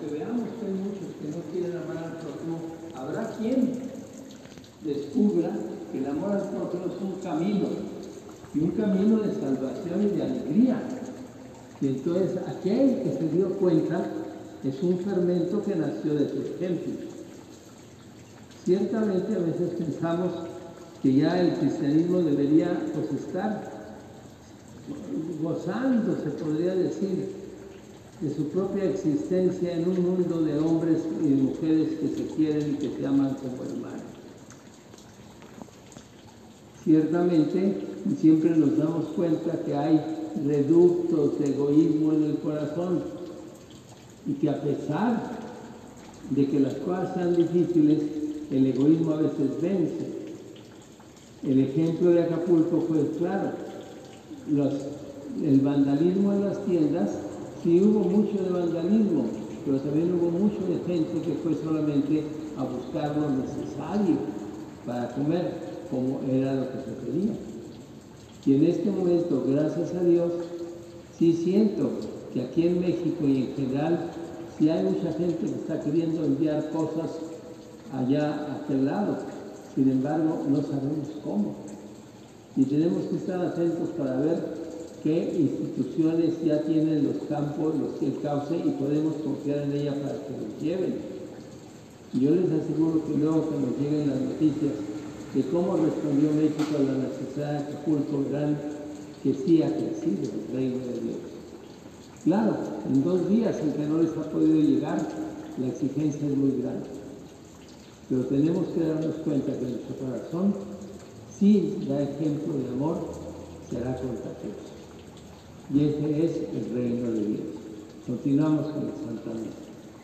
aunque veamos que hay muchos que no quieren amar al prójimo, habrá quien descubra que el amor al prójimo es un camino, y un camino de salvación y de alegría. Y entonces aquel que se dio cuenta es un fermento que nació de su ejemplo. Ciertamente a veces pensamos que ya el cristianismo debería pues, estar gozando, se podría decir, de su propia existencia en un mundo de hombres y mujeres que se quieren y que se aman como hermanos. Ciertamente, siempre nos damos cuenta que hay reductos de egoísmo en el corazón y que a pesar de que las cosas sean difíciles, el egoísmo a veces vence. El ejemplo de Acapulco fue claro. el vandalismo en las tiendas Sí hubo mucho de vandalismo, pero también hubo mucho de gente que fue solamente a buscar lo necesario para comer, como era lo que se pedía. Y en este momento, gracias a Dios, sí siento que aquí en México y en general, sí hay mucha gente que está queriendo enviar cosas allá a aquel lado. Sin embargo, no sabemos cómo. Y tenemos que estar atentos para ver qué instituciones ya tienen los campos, los que el cauce y podemos confiar en ella para que nos lleven. Yo les aseguro que luego que nos lleguen las noticias de cómo respondió México a la necesidad de Acapulco, verán que sí ha crecido el reino de Dios. Claro, en dos días en que no les ha podido llegar, la exigencia es muy grande. Pero tenemos que darnos cuenta que nuestro corazón sí da ejemplo de amor, será contagioso y ese es el reino de Dios. Continuamos con el Santa Misa.